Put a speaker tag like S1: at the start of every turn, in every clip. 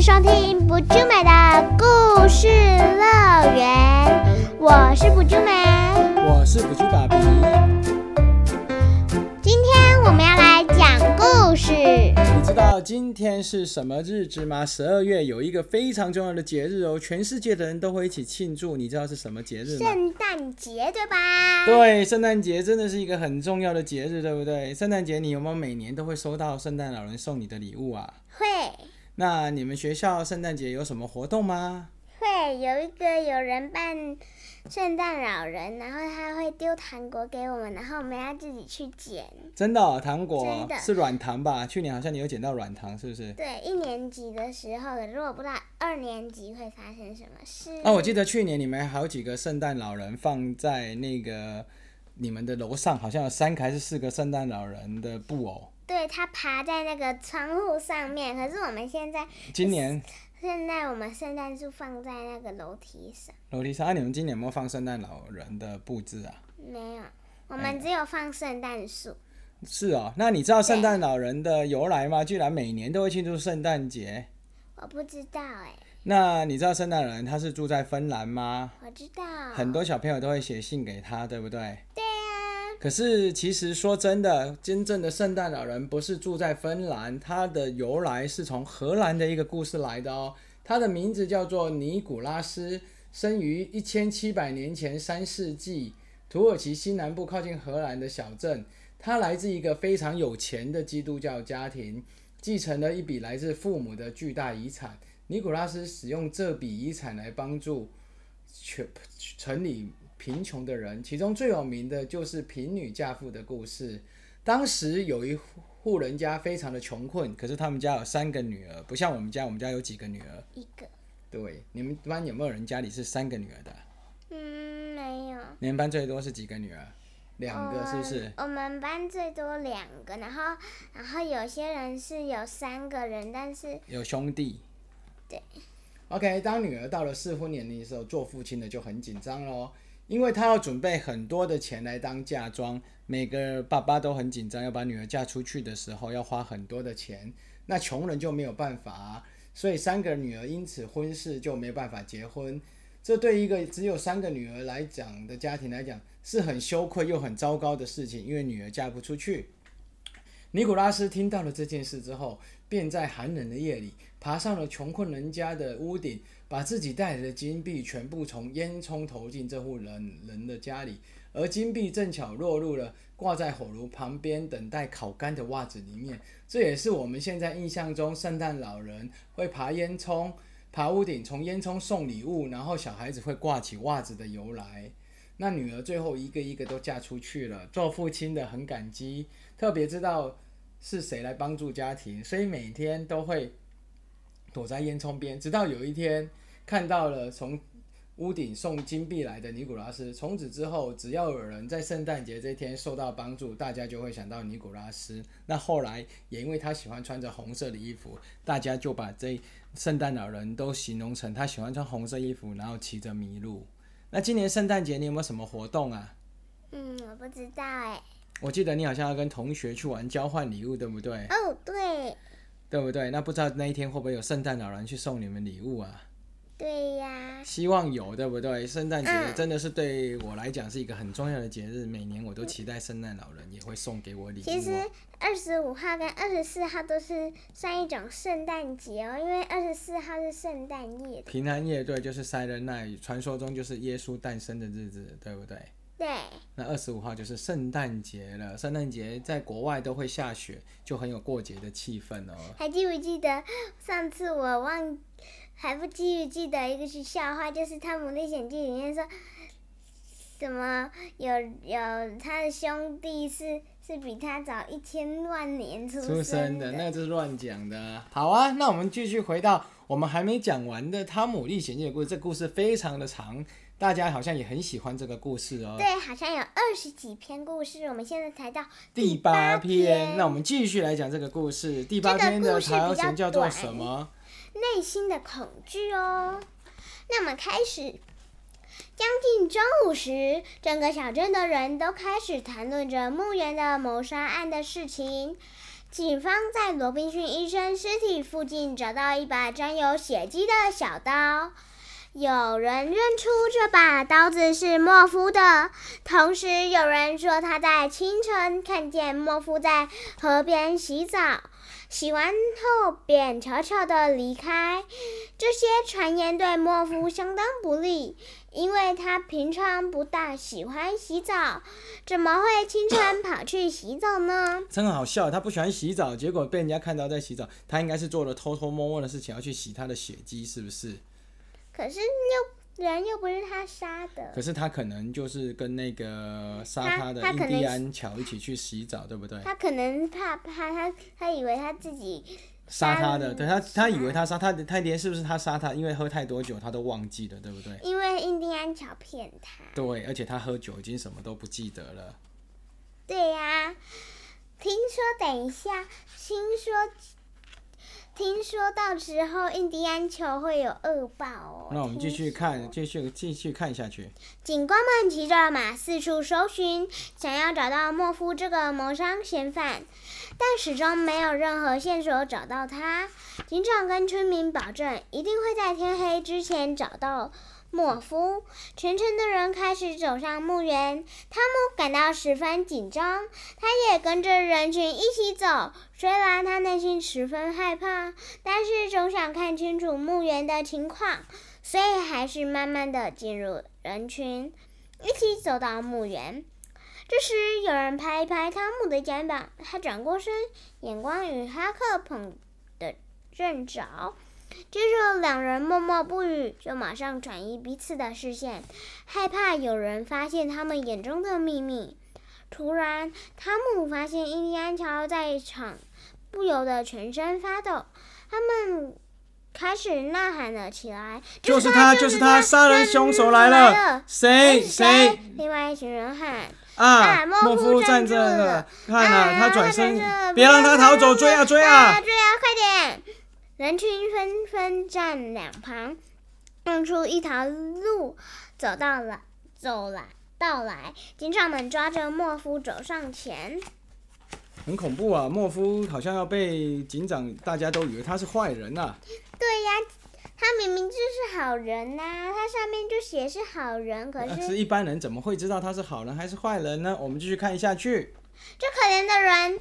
S1: 迎收听不就美的故事乐园，我是不就美。
S2: 我是补猪爸比。
S1: 今天我们要来讲故事。
S2: 你知道今天是什么日子吗？十二月有一个非常重要的节日哦，全世界的人都会一起庆祝。你知道是什么节日吗？
S1: 圣诞节对吧？
S2: 对，圣诞节真的是一个很重要的节日，对不对？圣诞节你有没有每年都会收到圣诞老人送你的礼物啊？
S1: 会
S2: 那你们学校圣诞节有什么活动吗？
S1: 会有一个有人扮圣诞老人，然后他会丢糖果给我们，然后我们要自己去捡。
S2: 真的、哦，糖果
S1: 真的
S2: 是软糖吧？去年好像你有捡到软糖，是不是？
S1: 对，一年级的时候，可是我不知道二年级会发生什么事。
S2: 啊，我记得去年你们好几个圣诞老人放在那个你们的楼上，好像有三个还是四个圣诞老人的布偶。
S1: 对他爬在那个窗户上面，可是我们现在
S2: 今年
S1: 现在我们圣诞树放在那个楼梯上，
S2: 楼梯上，啊，你们今年有没有放圣诞老人的布置啊？
S1: 没有，我们只有放圣诞树。
S2: 是哦，那你知道圣诞老人的由来吗？居然每年都会庆祝圣诞节。
S1: 我不知道哎，
S2: 那你知道圣诞老人他是住在芬兰吗？
S1: 我知道。
S2: 很多小朋友都会写信给他，对不对？可是其实说真的，真正的圣诞老人不是住在芬兰，他的由来是从荷兰的一个故事来的哦。他的名字叫做尼古拉斯，生于一千七百年前三世纪土耳其西南部靠近荷兰的小镇。他来自一个非常有钱的基督教家庭，继承了一笔来自父母的巨大遗产。尼古拉斯使用这笔遗产来帮助全城里贫穷的人，其中最有名的就是贫女嫁妇的故事。当时有一户人家非常的穷困，可是他们家有三个女儿，不像我们家，我们家有几个女儿？
S1: 一个。
S2: 对，你们班有没有人家里是三个女儿的？
S1: 嗯，没有。
S2: 你们班最多是几个女儿？两个是不是？
S1: 我们班最多两个，然后然后有些人是有三个人，但是
S2: 有兄弟。
S1: 对。
S2: OK，当女儿到了适婚年龄的时候，做父亲的就很紧张喽，因为他要准备很多的钱来当嫁妆。每个爸爸都很紧张，要把女儿嫁出去的时候要花很多的钱，那穷人就没有办法啊，所以三个女儿因此婚事就没办法结婚。这对一个只有三个女儿来讲的家庭来讲，是很羞愧又很糟糕的事情，因为女儿嫁不出去。尼古拉斯听到了这件事之后，便在寒冷的夜里爬上了穷困人家的屋顶，把自己带来的金币全部从烟囱投进这户人人的家里，而金币正巧落入了挂在火炉旁边等待烤干的袜子里面。这也是我们现在印象中圣诞老人会爬烟囱、爬屋顶，从烟囱送礼物，然后小孩子会挂起袜子的由来。那女儿最后一个一个都嫁出去了，做父亲的很感激，特别知道是谁来帮助家庭，所以每天都会躲在烟囱边，直到有一天看到了从屋顶送金币来的尼古拉斯。从此之后，只要有人在圣诞节这天受到帮助，大家就会想到尼古拉斯。那后来也因为他喜欢穿着红色的衣服，大家就把这圣诞老人都形容成他喜欢穿红色衣服，然后骑着麋鹿。那今年圣诞节你有没有什么活动啊？
S1: 嗯，我不知道哎。
S2: 我记得你好像要跟同学去玩交换礼物，对不对？
S1: 哦，对，
S2: 对不对？那不知道那一天会不会有圣诞老人去送你们礼物啊？
S1: 对呀。
S2: 希望有，对不对？圣诞节
S1: 嗯
S2: 真的是对我来讲是一个很重要的节日，每年我都期待圣诞老人也会送给我礼物
S1: 其实
S2: 哦。
S1: 二十五号跟二十四号都是算一种圣诞节哦，因为二十四号是圣诞夜。
S2: 平安夜对，就是 Silent Night，传说中就是耶稣诞生的日子，对不对？
S1: 对，
S2: 那二十五号就是圣诞节了，圣诞节在国外都会下雪，就很有过节的气氛哦。
S1: 还记不记得上次我忘，还不记不记得一个是笑话，就是《汤姆历险记》里面说，什么有有他的兄弟是是比他早一千万年出
S2: 出生
S1: 生
S2: 的，那就是乱讲的啊。好啊，那我们继续回到我们还没讲完的《汤姆历险记》的故事。这故事非常的长，大家好像也很喜欢这个故事哦。
S1: 对，好像有二十几篇故事，我们现在才到
S2: 第八篇，那我们继续来讲这个故事。第八篇的条形叫做什么？
S1: 内心的恐惧哦。那么开始，将近中午时，整个小镇的人都开始谈论着墓园的谋杀案的事情。警方在罗宾逊医生尸体附近找到一把沾有血迹的小刀。有人认出这把刀子是莫夫的，同时有人说他在清晨看见莫夫在河边洗澡，洗完后便悄悄地离开。这些传言对莫夫相当不利，因为他平常不大喜欢洗澡，怎么会清晨跑去洗澡呢？
S2: 真好笑，他不喜欢洗澡，结果被人家看到在洗澡，他应该是做了偷偷摸摸的事情，要去洗他的血迹，是不是？
S1: 可是又人又不是他杀的，
S2: 可是他可能就是跟那个杀
S1: 他
S2: 他的印第安乔一起去洗澡，对不对？
S1: 他可能怕怕他，他以为他自己
S2: 杀他的，对他，他以为他杀他的，他连是不是他杀他？因为喝太多酒，他都忘记了，对不对？
S1: 因为印第安乔骗他。
S2: 对，而且他喝酒已经什么都不记得了。
S1: 对呀、听说等一下，听说听说到时候印第安球会有恶报哦。
S2: 那我们继续看，继续继续看下去。
S1: 警官们骑着马四处搜寻，想要找到莫夫这个谋杀嫌犯，但始终没有任何线索找到他。警长跟村民保证，一定会在天黑之前找到莫夫。全城的人开始走上墓园，汤姆感到十分紧张，他也跟着人群一起走。虽然他内心十分害怕，但是总想看清楚墓园的情况。所以还是慢慢的进入人群，一起走到墓园。这时，有人拍一拍汤姆的肩膀，他转过身，眼光与哈克捧的正着。接着，两人默默不语，就马上转移彼此的视线，害怕有人发现他们眼中的秘密。突然，汤姆发现印第安乔在场，不由得全身发抖。他们开始呐喊了起来：“
S2: 就是
S1: 他，
S2: 就是他，杀人凶手来了！谁谁？
S1: 另外一群人喊
S2: 啊，
S1: 莫
S2: 莫夫站了，看
S1: 啊他转身，
S2: 别让他逃走，追啊追啊！
S1: 追啊，快点！人群纷纷站两旁，弄出一条路，走到了，走来，到来。警长们抓着莫夫走上前。
S2: 很恐怖啊！莫夫好像要被警长，大家都以为他是坏人呐、
S1: 对呀，他明明就是好人呐、他上面就写是好人，可是
S2: 一般人怎么会知道他是好人还是坏人呢？我们继续看下去。
S1: 这可怜的人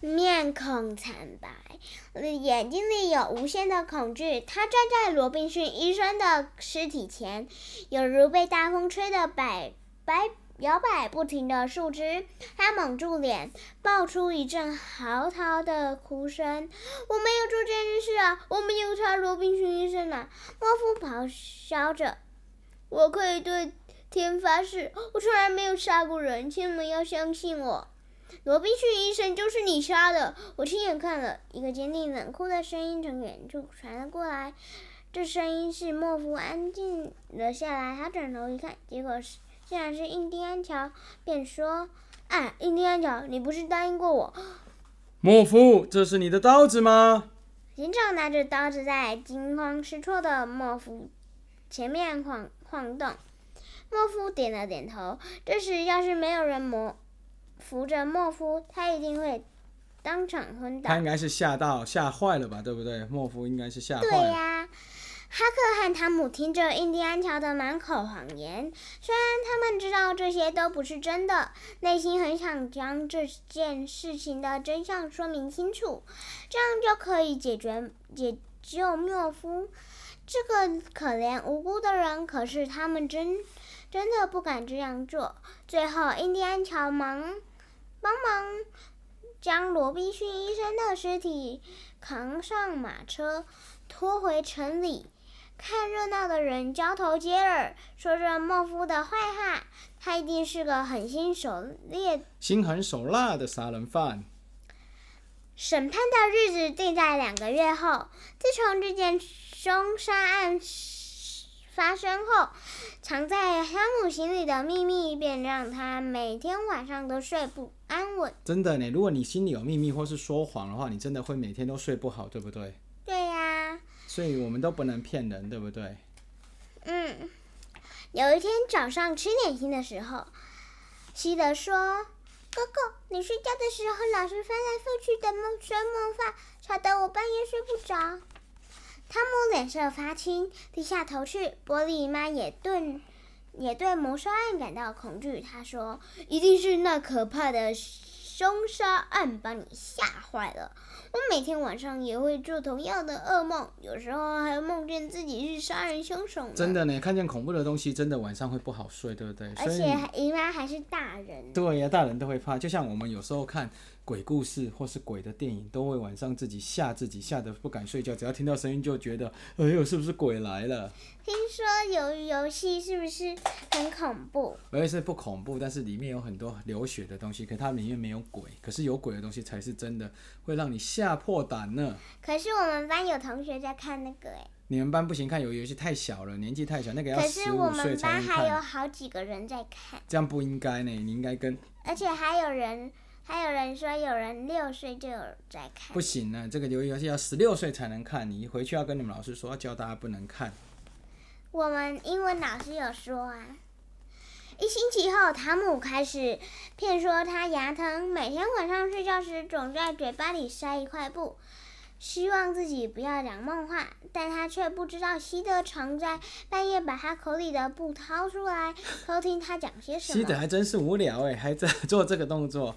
S1: 面孔惨白，眼睛里有无限的恐惧。他站在罗宾逊医生的尸体前，犹如被大风吹得摆摆摇摆不停的树枝。他蒙住脸，爆出一阵嚎啕的哭声。我没有做这件事啊！我没有杀罗宾逊医生啊！莫夫咆哮着。我可以对天发誓，我从来没有杀过人，请你们要相信我。罗宾逊医生就是你杀的，我亲眼看了。一个坚定冷酷的声音从远处传了过来，这声音是莫夫安静了下来。他转头一看，结果是竟然是印第安乔，便说：“啊，印第安乔，你不是答应过我？”
S2: 莫夫，这是你的刀子吗？
S1: 警长拿着刀子在惊慌失措的莫夫前面晃晃动。莫夫点了点头。这时，要是没有人磨扶着莫夫，他一定会当场昏倒
S2: 他。应该是吓到吓坏了吧，对不对？莫夫应该是吓
S1: 对
S2: 坏了。
S1: 呀、哈克和汤姆听着印第安乔的满口谎言，虽然他们知道这些都不是真的，内心很想将这件事情的真相说明清楚，这样就可以解决解救莫夫这个可怜无辜的人。可是他们真真的不敢这样做。最后，印第安乔忙帮忙将罗宾逊医生的尸体扛上马车，拖回城里。看热闹的人交头接耳，说着莫夫的坏话。他一定是个狠心手烈。
S2: 心狠手辣的杀人犯。
S1: 审判的日子定在两个月后。自从这件凶杀案发生后，藏在汤姆心里的秘密便让他每天晚上都睡不安稳。
S2: 真的呢，如果你心里有秘密或是说谎的话，你真的会每天都睡不好，对不对？
S1: 对呀、
S2: 所以我们都不能骗人，对不对？
S1: 嗯，有一天早上吃点心的时候，西德说：“哥哥，你睡觉的时候老是翻来覆去的梦说梦话，吵得我半夜睡不着。汤姆脸色发青，低下头去。波利妈也顿也对谋杀案感到恐惧。他说：“一定是那可怕的凶杀案把你吓坏了。我每天晚上也会做同样的噩梦，有时候还梦见自己是杀人凶手呢。
S2: 真的呢，看见恐怖的东西，真的晚上会不好睡，对不对？
S1: 而且还姨妈还是大人。
S2: 对呀，大人都会怕。就像我们有时候看鬼故事或是鬼的电影，都会晚上自己吓自己，吓得不敢睡觉。只要听到声音，就觉得哎呦，是不是鬼来了？
S1: 听说鱿鱼游戏是不是很恐怖？
S2: 而且是不恐怖，但是里面有很多流血的东西，可它里面没有鬼。可是有鬼的东西才是真的，会让你吓破胆呢。
S1: 可是我们班有同学在看那个哎。
S2: 你们班不行，看鱿鱼游戏太小了，年纪太小，那个要十
S1: 是我
S2: 五岁
S1: 们班。还有好几个人在看，
S2: 这样不应该呢，你应该跟
S1: 而且还有人还有人说有人六岁就有在看
S2: 不。行呢。这个鱿鱼游戏要十六岁才能看，你回去要跟你们老师说，要教大家不能看。
S1: 我们英文老师有说啊。一星期后，汤姆开始骗说他牙疼，每天晚上睡觉时总在嘴巴里塞一块布，希望自己不要讲梦话，但他却不知道西德常在半夜把他口里的布掏出来，偷听他讲些什么。
S2: 西德还真是无聊哎，还在 做这个动作。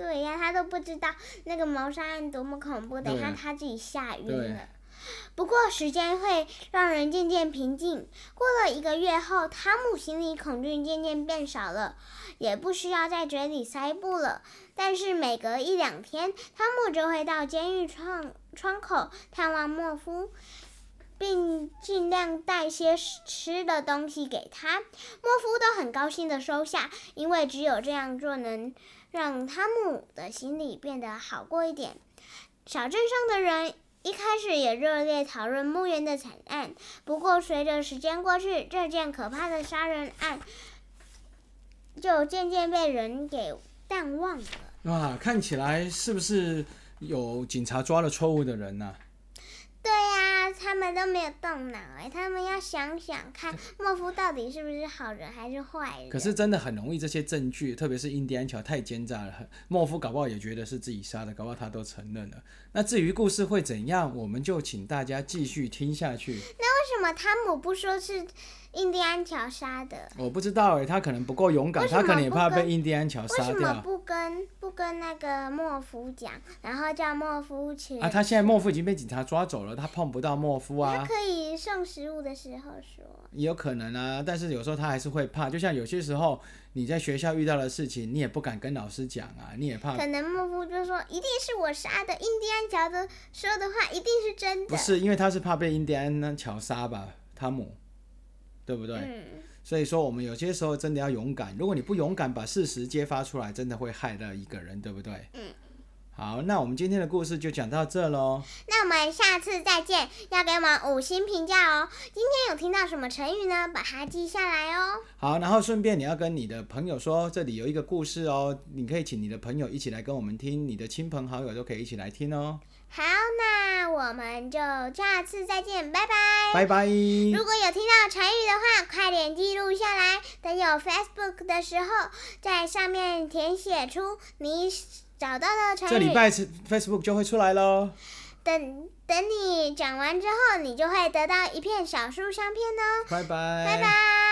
S1: 对呀，他都不知道那个谋杀案多么恐怖，等一下他自己吓晕了。不过时间会让人渐渐平静。过了一个月后，汤姆心里恐惧渐渐变少了，也不需要在嘴里塞布了。但是每隔一两天，汤姆就会到监狱窗窗口探望莫夫，并尽量带些吃的东西给他。莫夫都很高兴的收下，因为只有这样做能让汤姆的心里变得好过一点。小镇上的人一开始也热烈讨论墓园的惨案，不过随着时间过去，这件可怕的杀人案就渐渐被人给淡忘了。
S2: 哇，看起来是不是有警察抓了错误的人
S1: 呢、们都没有动脑哎，他们要想想看，莫夫到底是不是好人还是坏人？
S2: 可是真的很容易，这些证据，特别是印第安乔太奸诈了，莫夫搞不好也觉得是自己杀的，搞不好他都承认了。那至于故事会怎样，我们就请大家继续听下去。
S1: 那为什么汤姆不说是印第安乔杀的？
S2: 我不知道哎，他可能不够勇敢，他可能也怕被印第安
S1: 乔
S2: 杀掉
S1: 什么不跟不跟那个莫夫讲，然后叫莫夫去？
S2: 啊。他现在莫夫已经被警察抓走了，他碰不到莫夫啊。
S1: 他可以送食物的时候说。
S2: 也有可能啊，但是有时候他还是会怕，就像有些时候你在学校遇到的事情，你也不敢跟老师讲啊，你也怕。
S1: 可能莫夫就说一定是我杀的，印第安乔的说的话一定是真的。
S2: 不是，因为他是怕被印第安乔杀吧，汤姆，对不对？
S1: 嗯，
S2: 所以说我们有些时候真的要勇敢，如果你不勇敢把事实揭发出来，真的会害到一个人，对不对？
S1: 嗯。
S2: 好，那我们今天的故事就讲到这喽。
S1: 那我们下次再见，要给我们五星评价哦。今天有听到什么成语呢？把它记下来哦。
S2: 好，然后顺便你要跟你的朋友说，这里有一个故事哦，你可以请你的朋友一起来跟我们听，你的亲朋好友都可以一起来听哦。
S1: 好，那我们就下次再见，拜拜。
S2: 拜拜。
S1: 如果有听到成语的话，快点记录下来，等有 Facebook 的时候，在上面填写出你找到的成语。
S2: 这礼拜是 Facebook 就会出来喽。
S1: 等等你讲完之后，你就会得到一片小树相片哦。
S2: 拜拜。
S1: 拜拜。